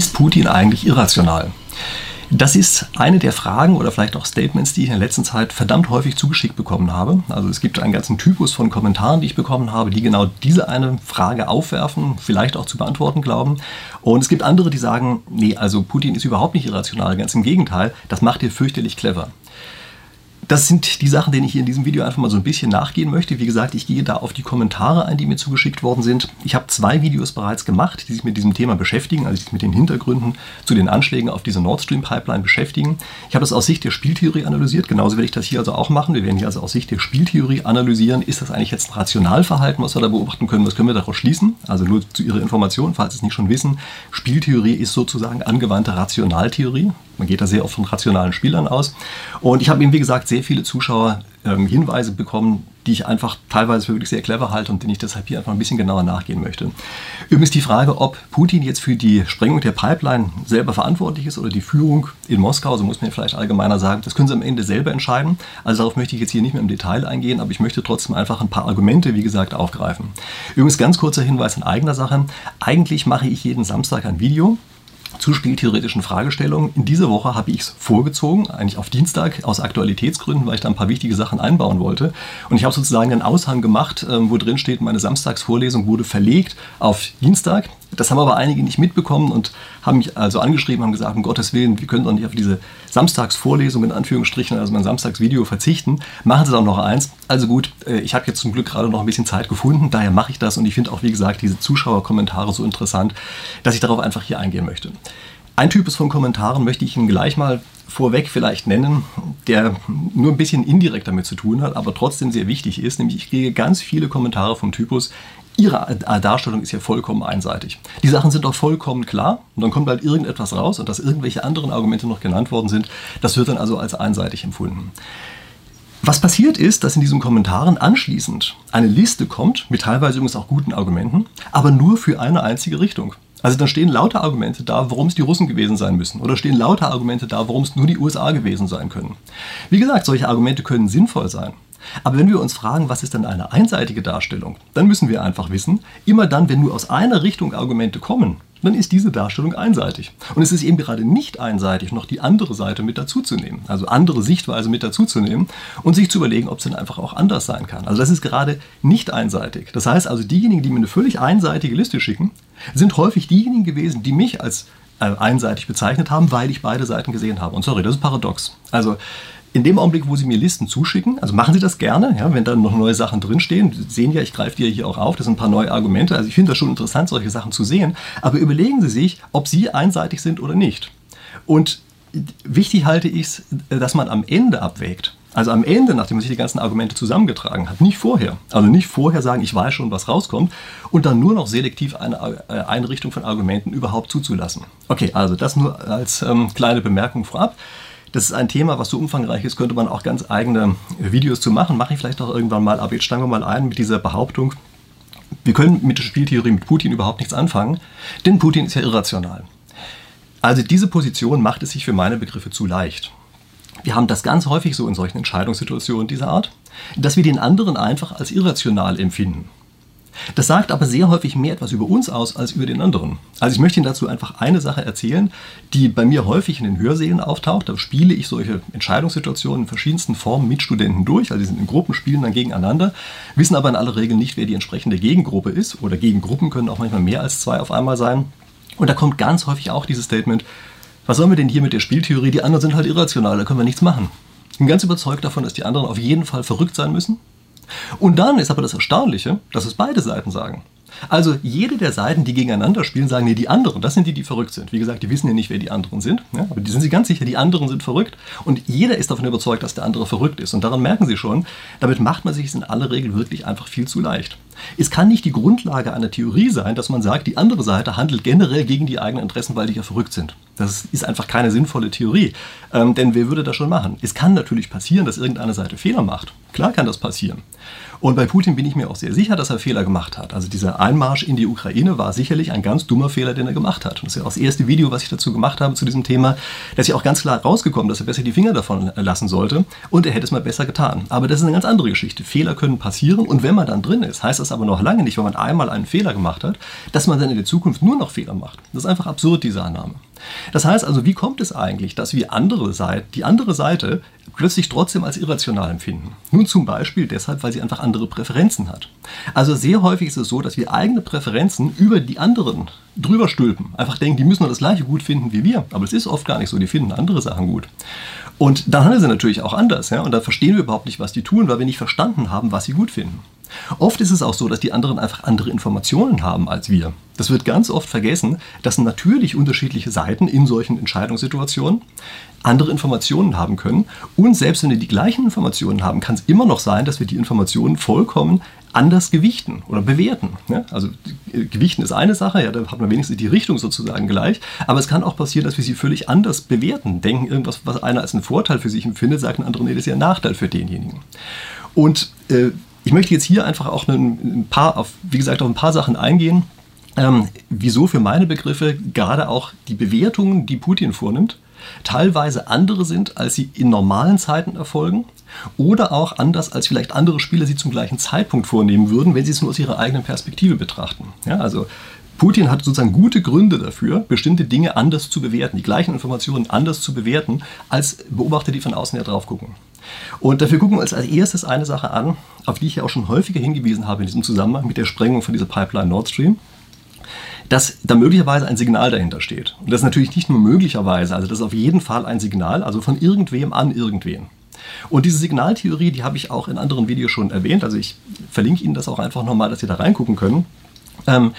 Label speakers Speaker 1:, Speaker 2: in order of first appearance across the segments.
Speaker 1: Ist Putin eigentlich irrational? Das ist eine der Fragen oder vielleicht auch Statements, die ich in der letzten Zeit verdammt häufig zugeschickt bekommen habe. Also es gibt einen ganzen Typus von Kommentaren, die ich bekommen habe, die genau diese eine Frage aufwerfen, vielleicht auch zu beantworten glauben. Und es gibt andere, die sagen, nee, also Putin ist überhaupt nicht irrational, ganz im Gegenteil, das macht ihr fürchterlich clever. Das sind die Sachen, denen ich hier in diesem Video einfach mal so ein bisschen nachgehen möchte. Wie gesagt, ich gehe da auf die Kommentare ein, die mir zugeschickt worden sind. Ich habe zwei Videos bereits gemacht, die sich mit diesem Thema beschäftigen, also mit den Hintergründen zu den Anschlägen auf diese Nord Stream Pipeline beschäftigen. Ich habe das aus Sicht der Spieltheorie analysiert, genauso werde ich das hier also auch machen. Wir werden hier also aus Sicht der Spieltheorie analysieren, ist das eigentlich jetzt ein Rationalverhalten, was wir da beobachten können, was können wir daraus schließen? Also nur zu Ihrer Information, falls Sie es nicht schon wissen, Spieltheorie ist sozusagen angewandte Rationaltheorie. Man geht da sehr oft von rationalen Spielern aus. Und ich habe eben, wie gesagt, sehr viele Zuschauer ähm, Hinweise bekommen, die ich einfach teilweise für wirklich sehr clever halte und denen ich deshalb hier einfach ein bisschen genauer nachgehen möchte. Übrigens die Frage, ob Putin jetzt für die Sprengung der Pipeline selber verantwortlich ist oder die Führung in Moskau, so muss man vielleicht allgemeiner sagen, das können Sie am Ende selber entscheiden. Also darauf möchte ich jetzt hier nicht mehr im Detail eingehen, aber ich möchte trotzdem einfach ein paar Argumente, wie gesagt, aufgreifen. Übrigens ganz kurzer Hinweis in eigener Sache. Eigentlich mache ich jeden Samstag ein Video zu spieltheoretischen Fragestellungen. In dieser Woche habe ich es vorgezogen, eigentlich auf Dienstag, aus Aktualitätsgründen, weil ich da ein paar wichtige Sachen einbauen wollte. Und ich habe sozusagen einen Aushang gemacht, ähm, wo drin steht, meine Samstagsvorlesung wurde verlegt auf Dienstag. Das haben aber einige nicht mitbekommen und haben mich also angeschrieben, haben gesagt, um Gottes Willen, wir können doch nicht auf diese Samstagsvorlesung in Anführungsstrichen, also mein Samstagsvideo verzichten. Machen Sie doch noch eins. Also gut, äh, ich habe jetzt zum Glück gerade noch ein bisschen Zeit gefunden, daher mache ich das und ich finde auch, wie gesagt, diese Zuschauerkommentare so interessant, dass ich darauf einfach hier eingehen möchte. Ein Typus von Kommentaren möchte ich Ihnen gleich mal vorweg vielleicht nennen, der nur ein bisschen indirekt damit zu tun hat, aber trotzdem sehr wichtig ist. Nämlich ich kriege ganz viele Kommentare vom Typus, Ihre Darstellung ist ja vollkommen einseitig. Die Sachen sind doch vollkommen klar und dann kommt halt irgendetwas raus und dass irgendwelche anderen Argumente noch genannt worden sind, das wird dann also als einseitig empfunden. Was passiert ist, dass in diesen Kommentaren anschließend eine Liste kommt, mit teilweise übrigens auch guten Argumenten, aber nur für eine einzige Richtung. Also dann stehen lauter Argumente da, warum es die Russen gewesen sein müssen. Oder stehen lauter Argumente da, warum es nur die USA gewesen sein können. Wie gesagt, solche Argumente können sinnvoll sein. Aber wenn wir uns fragen, was ist denn eine einseitige Darstellung, dann müssen wir einfach wissen, immer dann, wenn nur aus einer Richtung Argumente kommen, dann ist diese Darstellung einseitig. Und es ist eben gerade nicht einseitig, noch die andere Seite mit dazuzunehmen, also andere Sichtweise mit dazuzunehmen und sich zu überlegen, ob es denn einfach auch anders sein kann. Also das ist gerade nicht einseitig. Das heißt also, diejenigen, die mir eine völlig einseitige Liste schicken, sind häufig diejenigen gewesen, die mich als äh, einseitig bezeichnet haben, weil ich beide Seiten gesehen habe. Und sorry, das ist paradox. Also in dem Augenblick, wo Sie mir Listen zuschicken, also machen Sie das gerne, ja, wenn da noch neue Sachen drinstehen. Sie sehen ja, ich greife die ja hier auch auf, das sind ein paar neue Argumente. Also ich finde das schon interessant, solche Sachen zu sehen. Aber überlegen Sie sich, ob Sie einseitig sind oder nicht. Und wichtig halte ich es, dass man am Ende abwägt. Also am Ende, nachdem man sich die ganzen Argumente zusammengetragen hat, nicht vorher. Also nicht vorher sagen, ich weiß schon, was rauskommt und dann nur noch selektiv eine äh, Einrichtung von Argumenten überhaupt zuzulassen. Okay, also das nur als ähm, kleine Bemerkung vorab. Das ist ein Thema, was so umfangreich ist, könnte man auch ganz eigene Videos zu machen. Mache ich vielleicht auch irgendwann mal, aber jetzt steigen wir mal ein mit dieser Behauptung, wir können mit der Spieltheorie mit Putin überhaupt nichts anfangen, denn Putin ist ja irrational. Also diese Position macht es sich für meine Begriffe zu leicht. Wir haben das ganz häufig so in solchen Entscheidungssituationen dieser Art, dass wir den anderen einfach als irrational empfinden. Das sagt aber sehr häufig mehr etwas über uns aus als über den anderen. Also ich möchte Ihnen dazu einfach eine Sache erzählen, die bei mir häufig in den Hörsälen auftaucht. Da spiele ich solche Entscheidungssituationen in verschiedensten Formen mit Studenten durch. Also die sind in Gruppen, spielen dann gegeneinander, wissen aber in aller Regel nicht, wer die entsprechende Gegengruppe ist. Oder Gegengruppen können auch manchmal mehr als zwei auf einmal sein. Und da kommt ganz häufig auch dieses Statement, was sollen wir denn hier mit der Spieltheorie? Die anderen sind halt irrational, da können wir nichts machen. Ich bin ganz überzeugt davon, dass die anderen auf jeden Fall verrückt sein müssen und dann ist aber das Erstaunliche, dass es beide Seiten sagen. Also jede der Seiten, die gegeneinander spielen, sagen, nee, die anderen, das sind die, die verrückt sind. Wie gesagt, die wissen ja nicht, wer die anderen sind, ja, aber die sind sich ganz sicher, die anderen sind verrückt. Und jeder ist davon überzeugt, dass der andere verrückt ist. Und daran merken sie schon, damit macht man sich es in aller Regel wirklich einfach viel zu leicht. Es kann nicht die Grundlage einer Theorie sein, dass man sagt, die andere Seite handelt generell gegen die eigenen Interessen, weil die ja verrückt sind. Das ist einfach keine sinnvolle Theorie. Ähm, denn wer würde das schon machen? Es kann natürlich passieren, dass irgendeine Seite Fehler macht. Klar kann das passieren. Und bei Putin bin ich mir auch sehr sicher, dass er Fehler gemacht hat. Also dieser Einmarsch in die Ukraine war sicherlich ein ganz dummer Fehler, den er gemacht hat. Und das ist ja auch das erste Video, was ich dazu gemacht habe zu diesem Thema. Da ist ja auch ganz klar rausgekommen, dass er besser die Finger davon lassen sollte und er hätte es mal besser getan. Aber das ist eine ganz andere Geschichte. Fehler können passieren und wenn man dann drin ist, heißt das aber noch lange nicht, wenn man einmal einen Fehler gemacht hat, dass man dann in der Zukunft nur noch Fehler macht. Das ist einfach absurd, diese Annahme. Das heißt also, wie kommt es eigentlich, dass wir andere Seite, die andere Seite plötzlich trotzdem als irrational empfinden? Nun zum Beispiel deshalb, weil sie einfach andere Präferenzen hat. Also sehr häufig ist es so, dass wir eigene Präferenzen über die anderen drüber stülpen. Einfach denken, die müssen das gleiche gut finden wie wir. Aber es ist oft gar nicht so, die finden andere Sachen gut. Und da handeln sie natürlich auch anders. Ja? Und da verstehen wir überhaupt nicht, was die tun, weil wir nicht verstanden haben, was sie gut finden. Oft ist es auch so, dass die anderen einfach andere Informationen haben als wir. Das wird ganz oft vergessen, dass natürlich unterschiedliche Seiten in solchen Entscheidungssituationen andere Informationen haben können. Und selbst wenn wir die gleichen Informationen haben, kann es immer noch sein, dass wir die Informationen vollkommen anders gewichten oder bewerten. Ja? Also gewichten ist eine Sache, ja, da hat man wenigstens die Richtung sozusagen gleich, aber es kann auch passieren, dass wir sie völlig anders bewerten. Denken irgendwas, was einer als einen Vorteil für sich empfindet, sagt ein anderer, nee, das ist ja ein Nachteil für denjenigen. Und äh, ich möchte jetzt hier einfach auch ein paar, auf, wie gesagt, auf ein paar Sachen eingehen, ähm, wieso für meine Begriffe gerade auch die Bewertungen, die Putin vornimmt, teilweise andere sind, als sie in normalen Zeiten erfolgen oder auch anders, als vielleicht andere Spieler sie zum gleichen Zeitpunkt vornehmen würden, wenn sie es nur aus ihrer eigenen Perspektive betrachten. Ja, also Putin hat sozusagen gute Gründe dafür, bestimmte Dinge anders zu bewerten, die gleichen Informationen anders zu bewerten, als Beobachter, die von außen her drauf gucken. Und dafür gucken wir uns als erstes eine Sache an, auf die ich ja auch schon häufiger hingewiesen habe in diesem Zusammenhang mit der Sprengung von dieser Pipeline Nord Stream dass da möglicherweise ein Signal dahinter steht. Und das ist natürlich nicht nur möglicherweise, also das ist auf jeden Fall ein Signal, also von irgendwem an irgendwen. Und diese Signaltheorie, die habe ich auch in anderen Videos schon erwähnt, also ich verlinke Ihnen das auch einfach nochmal, dass Sie da reingucken können. Ähm,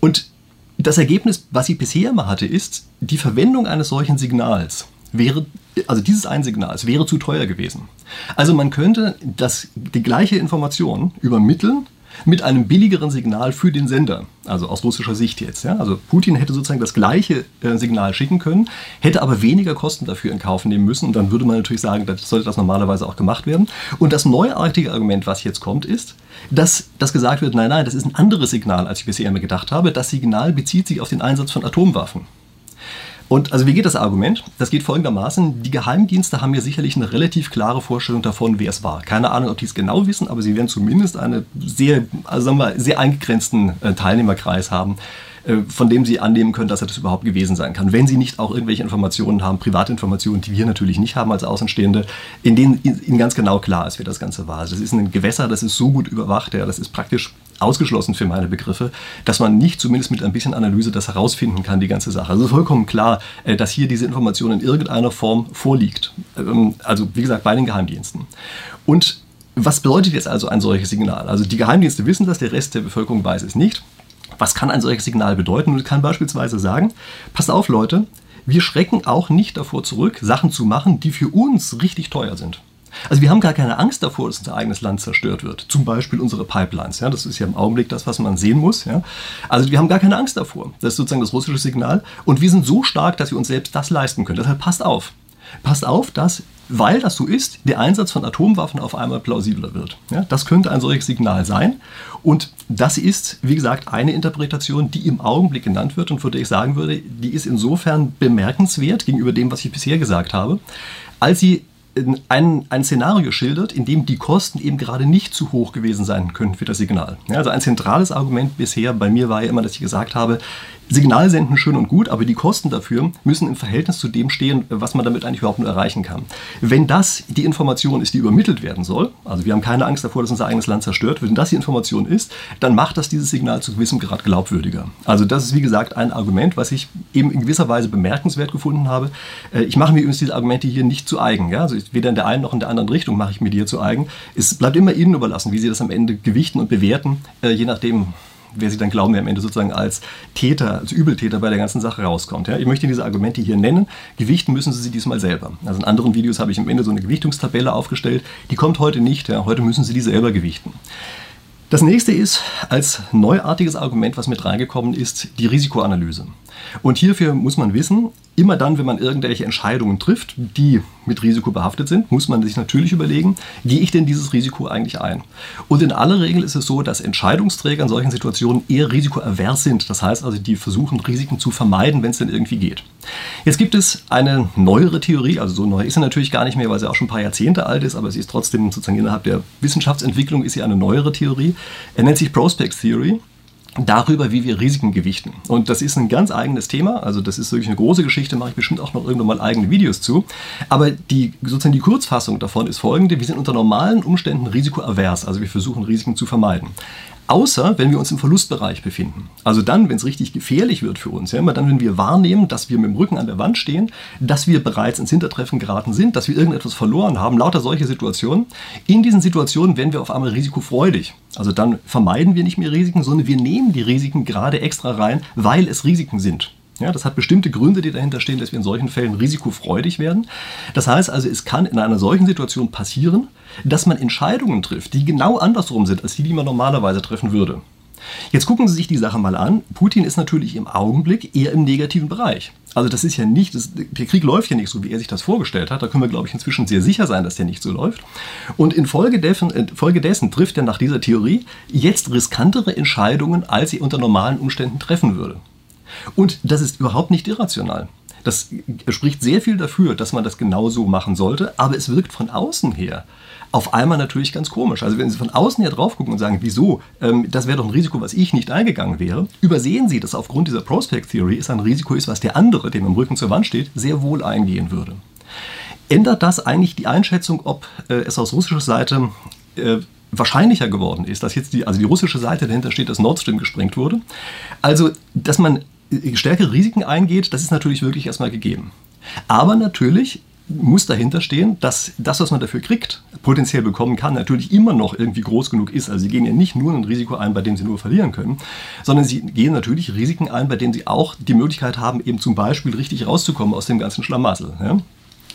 Speaker 1: und das Ergebnis, was ich bisher immer hatte, ist, die Verwendung eines solchen Signals wäre, also dieses ein Signal, es wäre zu teuer gewesen. Also man könnte das, die gleiche Information übermitteln mit einem billigeren Signal für den Sender. Also aus russischer Sicht jetzt. Ja? Also Putin hätte sozusagen das gleiche äh, Signal schicken können, hätte aber weniger Kosten dafür in Kauf nehmen müssen. Und dann würde man natürlich sagen, das sollte das normalerweise auch gemacht werden. Und das neuartige Argument, was jetzt kommt, ist, dass das gesagt wird, nein, nein, das ist ein anderes Signal, als ich bisher immer gedacht habe. Das Signal bezieht sich auf den Einsatz von Atomwaffen. Und also wie geht das Argument? Das geht folgendermaßen, die Geheimdienste haben ja sicherlich eine relativ klare Vorstellung davon, wer es war. Keine Ahnung, ob die es genau wissen, aber sie werden zumindest einen sehr, also sagen wir, sehr eingegrenzten äh, Teilnehmerkreis haben, äh, von dem sie annehmen können, dass er das überhaupt gewesen sein kann. Wenn sie nicht auch irgendwelche Informationen haben, Privatinformationen, die wir natürlich nicht haben als Außenstehende, in denen ihnen ganz genau klar ist, wer das Ganze war. Also das ist ein Gewässer, das ist so gut überwacht, ja, das ist praktisch ausgeschlossen für meine Begriffe, dass man nicht zumindest mit ein bisschen Analyse das herausfinden kann, die ganze Sache. Also vollkommen klar, äh, dass hier diese Information in irgendeiner Form vorliegt. Ähm, also wie gesagt, bei den Geheimdiensten. Und was bedeutet jetzt also ein solches Signal? Also die Geheimdienste wissen das, der Rest der Bevölkerung weiß es nicht. Was kann ein solches Signal bedeuten? Und kann beispielsweise sagen, passt auf Leute, wir schrecken auch nicht davor zurück, Sachen zu machen, die für uns richtig teuer sind. Also wir haben gar keine Angst davor, dass unser eigenes Land zerstört wird. Zum Beispiel unsere Pipelines. Ja, das ist ja im Augenblick das, was man sehen muss. Ja. Also wir haben gar keine Angst davor. Das ist sozusagen das russische Signal. Und wir sind so stark, dass wir uns selbst das leisten können. Deshalb passt auf. Passt auf, dass, weil das so ist, der Einsatz von Atomwaffen auf einmal plausibler wird. Ja, das könnte ein solches Signal sein. Und das ist, wie gesagt, eine Interpretation, die im Augenblick genannt wird und von der ich sagen würde, die ist insofern bemerkenswert gegenüber dem, was ich bisher gesagt habe, als sie ein, ein Szenario schildert, in dem die Kosten eben gerade nicht zu hoch gewesen sein können für das Signal. Ja, also ein zentrales Argument bisher bei mir war ja immer, dass ich gesagt habe, Signal senden schön und gut, aber die Kosten dafür müssen im Verhältnis zu dem stehen, was man damit eigentlich überhaupt nur erreichen kann. Wenn das die Information ist, die übermittelt werden soll, also wir haben keine Angst davor, dass unser eigenes Land zerstört wird, wenn das die Information ist, dann macht das dieses Signal zu gewissem Grad glaubwürdiger. Also das ist wie gesagt ein Argument, was ich eben in gewisser Weise bemerkenswert gefunden habe. Äh, ich mache mir übrigens diese Argumente hier nicht zu eigen. Ja? Also weder in der einen noch in der anderen Richtung mache ich mir die hier zu eigen. Es bleibt immer Ihnen überlassen, wie Sie das am Ende gewichten und bewerten, äh, je nachdem, wer sie dann glauben, wer am Ende sozusagen als Täter, als Übeltäter bei der ganzen Sache rauskommt. Ja? Ich möchte diese Argumente hier nennen. Gewichten müssen Sie sie diesmal selber. Also in anderen Videos habe ich am Ende so eine Gewichtungstabelle aufgestellt. Die kommt heute nicht. Ja? Heute müssen Sie die selber gewichten. Das nächste ist als neuartiges Argument, was mit reingekommen ist, die Risikoanalyse. Und hierfür muss man wissen, immer dann, wenn man irgendwelche Entscheidungen trifft, die mit Risiko behaftet sind, muss man sich natürlich überlegen, gehe ich denn dieses Risiko eigentlich ein? Und in aller Regel ist es so, dass Entscheidungsträger in solchen Situationen eher risikoavers sind. Das heißt also, die versuchen, Risiken zu vermeiden, wenn es denn irgendwie geht. Jetzt gibt es eine neuere Theorie, also so neu ist sie natürlich gar nicht mehr, weil sie auch schon ein paar Jahrzehnte alt ist, aber sie ist trotzdem sozusagen innerhalb der Wissenschaftsentwicklung ist sie eine neuere Theorie. Er nennt sich Prospect Theory darüber, wie wir Risiken gewichten. Und das ist ein ganz eigenes Thema. Also das ist wirklich eine große Geschichte, mache ich bestimmt auch noch irgendwann mal eigene Videos zu. Aber die, sozusagen die Kurzfassung davon ist folgende. Wir sind unter normalen Umständen risikoavers. Also wir versuchen Risiken zu vermeiden. Außer wenn wir uns im Verlustbereich befinden. Also dann, wenn es richtig gefährlich wird für uns. Ja, immer dann, wenn wir wahrnehmen, dass wir mit dem Rücken an der Wand stehen, dass wir bereits ins Hintertreffen geraten sind, dass wir irgendetwas verloren haben, lauter solche Situationen. In diesen Situationen werden wir auf einmal risikofreudig. Also dann vermeiden wir nicht mehr Risiken, sondern wir nehmen die Risiken gerade extra rein, weil es Risiken sind. Ja, das hat bestimmte Gründe, die dahinter stehen, dass wir in solchen Fällen risikofreudig werden. Das heißt also, es kann in einer solchen Situation passieren, dass man Entscheidungen trifft, die genau andersrum sind, als die, die man normalerweise treffen würde. Jetzt gucken Sie sich die Sache mal an. Putin ist natürlich im Augenblick eher im negativen Bereich. Also das ist ja nicht, das, der Krieg läuft ja nicht so, wie er sich das vorgestellt hat. Da können wir, glaube ich, inzwischen sehr sicher sein, dass der nicht so läuft. Und infolgedessen in trifft er nach dieser Theorie jetzt riskantere Entscheidungen, als er unter normalen Umständen treffen würde. Und das ist überhaupt nicht irrational. Das spricht sehr viel dafür, dass man das genauso machen sollte, aber es wirkt von außen her auf einmal natürlich ganz komisch. Also wenn Sie von außen her drauf gucken und sagen, wieso, ähm, das wäre doch ein Risiko, was ich nicht eingegangen wäre, übersehen Sie, dass aufgrund dieser Prospect Theory es ein Risiko ist, was der andere, dem im Rücken zur Wand steht, sehr wohl eingehen würde. Ändert das eigentlich die Einschätzung, ob äh, es aus russischer Seite äh, wahrscheinlicher geworden ist, dass jetzt die, also die russische Seite dahinter steht, dass Nord Stream gesprengt wurde? Also, dass man stärkere Risiken eingeht, das ist natürlich wirklich erstmal gegeben. Aber natürlich muss dahinter stehen, dass das, was man dafür kriegt, potenziell bekommen kann, natürlich immer noch irgendwie groß genug ist. Also sie gehen ja nicht nur ein Risiko ein, bei dem sie nur verlieren können, sondern sie gehen natürlich Risiken ein, bei denen sie auch die Möglichkeit haben, eben zum Beispiel richtig rauszukommen aus dem ganzen Schlamassel. Ja?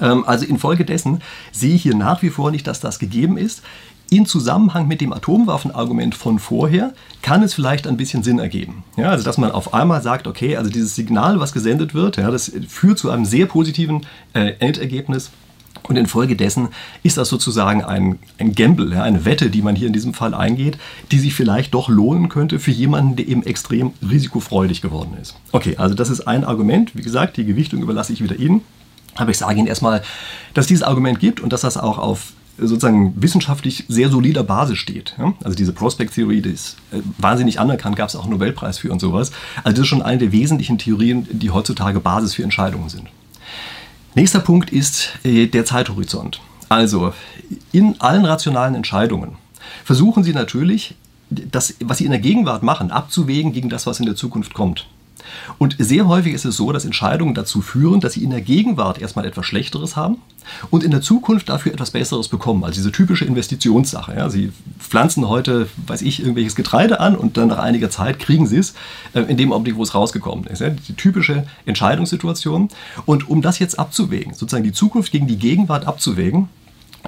Speaker 1: Ähm, also infolgedessen sehe ich hier nach wie vor nicht, dass das gegeben ist in Zusammenhang mit dem Atomwaffenargument von vorher kann es vielleicht ein bisschen Sinn ergeben. Ja, also dass man auf einmal sagt, okay, also dieses Signal, was gesendet wird, ja, das führt zu einem sehr positiven äh, Endergebnis. Und infolgedessen ist das sozusagen ein, ein Gamble, ja, eine Wette, die man hier in diesem Fall eingeht, die sich vielleicht doch lohnen könnte für jemanden, der eben extrem risikofreudig geworden ist. Okay, also das ist ein Argument. Wie gesagt, die Gewichtung überlasse ich wieder Ihnen. Aber ich sage Ihnen erstmal, dass es dieses Argument gibt und dass das auch auf sozusagen wissenschaftlich sehr solider Basis steht. Ja? Also diese Prospect Theory, die ist äh, wahnsinnig anerkannt, gab es auch einen Nobelpreis für und sowas. Also das ist schon eine der wesentlichen Theorien, die heutzutage Basis für Entscheidungen sind. Nächster Punkt ist äh, der Zeithorizont. Also in allen rationalen Entscheidungen versuchen Sie natürlich, das, was Sie in der Gegenwart machen, abzuwägen gegen das, was in der Zukunft kommt. Und sehr häufig ist es so, dass Entscheidungen dazu führen, dass sie in der Gegenwart erstmal etwas Schlechteres haben und in der Zukunft dafür etwas Besseres bekommen. Also diese typische Investitionssache. Ja. Sie pflanzen heute, weiß ich, irgendwelches Getreide an und dann nach einiger Zeit kriegen sie es äh, in dem Augenblick, wo es rausgekommen ist. Ja. Die typische Entscheidungssituation. Und um das jetzt abzuwägen, sozusagen die Zukunft gegen die Gegenwart abzuwägen,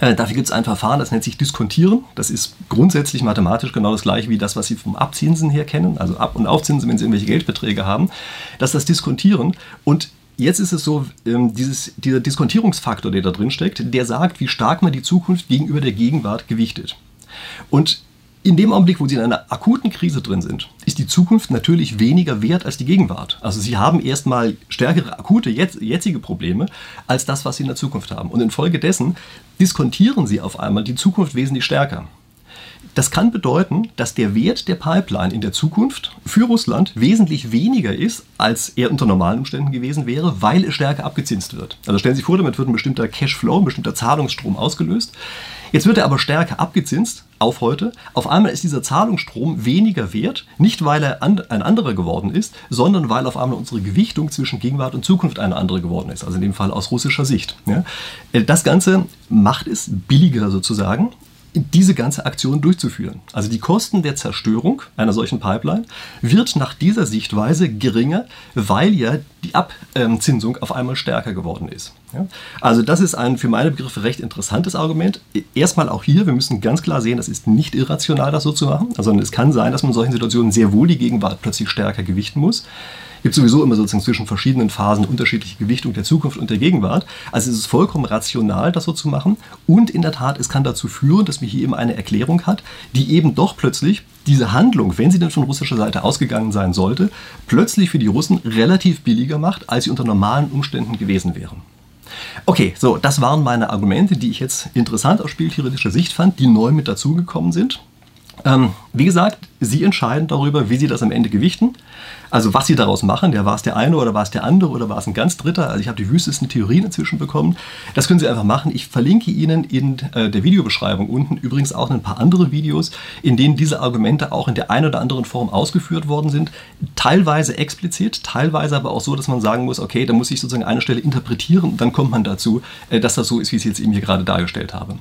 Speaker 1: dafür gibt es ein Verfahren, das nennt sich Diskontieren. Das ist grundsätzlich mathematisch genau das gleiche wie das, was Sie vom Abzinsen her kennen, also Ab- und Aufzinsen, wenn Sie irgendwelche Geldbeträge haben. Das ist das Diskontieren. Und Jetzt ist es so, ähm, dieses, dieser Diskontierungsfaktor, der da drin steckt, der sagt, wie stark man die Zukunft gegenüber der Gegenwart gewichtet. Und in dem Augenblick, wo Sie in einer akuten Krise drin sind, ist die Zukunft natürlich weniger wert als die Gegenwart. Also Sie haben erstmal stärkere akute jetzige Probleme als das, was Sie in der Zukunft haben. Und infolgedessen diskontieren Sie auf einmal die Zukunft wesentlich stärker. Das kann bedeuten, dass der Wert der Pipeline in der Zukunft für Russland wesentlich weniger ist, als er unter normalen Umständen gewesen wäre, weil es stärker abgezinst wird. Also stellen Sie sich vor, damit wird ein bestimmter Cashflow, ein bestimmter Zahlungsstrom ausgelöst. Jetzt wird er aber stärker abgezinst auf heute. Auf einmal ist dieser Zahlungsstrom weniger wert, nicht weil er ein anderer geworden ist, sondern weil auf einmal unsere Gewichtung zwischen Gegenwart und Zukunft eine andere geworden ist. Also in dem Fall aus russischer Sicht. Das Ganze macht es billiger sozusagen diese ganze Aktion durchzuführen. Also die Kosten der Zerstörung einer solchen Pipeline wird nach dieser Sichtweise geringer, weil ja die Abzinsung auf einmal stärker geworden ist. Also das ist ein für meine Begriffe recht interessantes Argument. Erstmal auch hier, wir müssen ganz klar sehen, das ist nicht irrational, das so zu machen, sondern es kann sein, dass man in solchen Situationen sehr wohl die Gegenwart plötzlich stärker gewichten muss. Gibt sowieso immer sozusagen zwischen verschiedenen Phasen unterschiedliche Gewichtung der Zukunft und der Gegenwart. Also es ist vollkommen rational, das so zu machen. Und in der Tat, es kann dazu führen, dass man hier eben eine Erklärung hat, die eben doch plötzlich diese Handlung, wenn sie denn von russischer Seite ausgegangen sein sollte, plötzlich für die Russen relativ billiger macht, als sie unter normalen Umständen gewesen wären. Okay, so, das waren meine Argumente, die ich jetzt interessant aus spieltheoretischer Sicht fand, die neu mit dazugekommen sind. Ähm, wie gesagt, Sie entscheiden darüber, wie Sie das am Ende gewichten. Also was Sie daraus machen. Ja, war es der eine oder war es der andere oder war es ein ganz dritter? Also ich habe die wüstesten Theorien inzwischen bekommen. Das können Sie einfach machen. Ich verlinke Ihnen in äh, der Videobeschreibung unten übrigens auch ein paar andere Videos, in denen diese Argumente auch in der einen oder anderen Form ausgeführt worden sind. Teilweise explizit, teilweise aber auch so, dass man sagen muss, okay, da muss ich sozusagen eine Stelle interpretieren und dann kommt man dazu, äh, dass das so ist, wie ich es jetzt eben hier gerade dargestellt habe.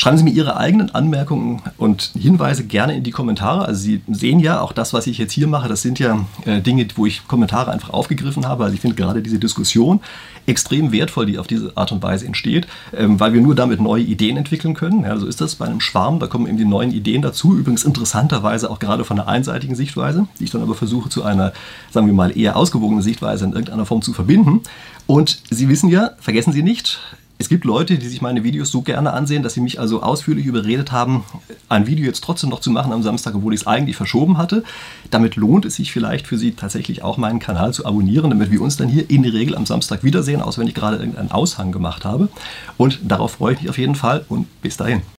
Speaker 1: Schreiben Sie mir Ihre eigenen Anmerkungen und Hinweise gerne in die Kommentare. Also Sie sehen ja, auch das, was ich jetzt hier mache, das sind ja äh, Dinge, wo ich Kommentare einfach aufgegriffen habe. Also ich finde gerade diese Diskussion extrem wertvoll, die auf diese Art und Weise entsteht, ähm, weil wir nur damit neue Ideen entwickeln können. Ja, so ist das bei einem Schwarm, da kommen eben die neuen Ideen dazu. Übrigens interessanterweise auch gerade von einer einseitigen Sichtweise, die ich dann aber versuche zu einer, sagen wir mal, eher ausgewogenen Sichtweise in irgendeiner Form zu verbinden. Und Sie wissen ja, vergessen Sie nicht, es gibt Leute, die sich meine Videos so gerne ansehen, dass sie mich also ausführlich überredet haben, ein Video jetzt trotzdem noch zu machen am Samstag, obwohl ich es eigentlich verschoben hatte. Damit lohnt es sich vielleicht für Sie tatsächlich auch meinen Kanal zu abonnieren, damit wir uns dann hier in der Regel am Samstag wiedersehen, außer wenn ich gerade irgendeinen Aushang gemacht habe. Und darauf freue ich mich auf jeden Fall und bis dahin.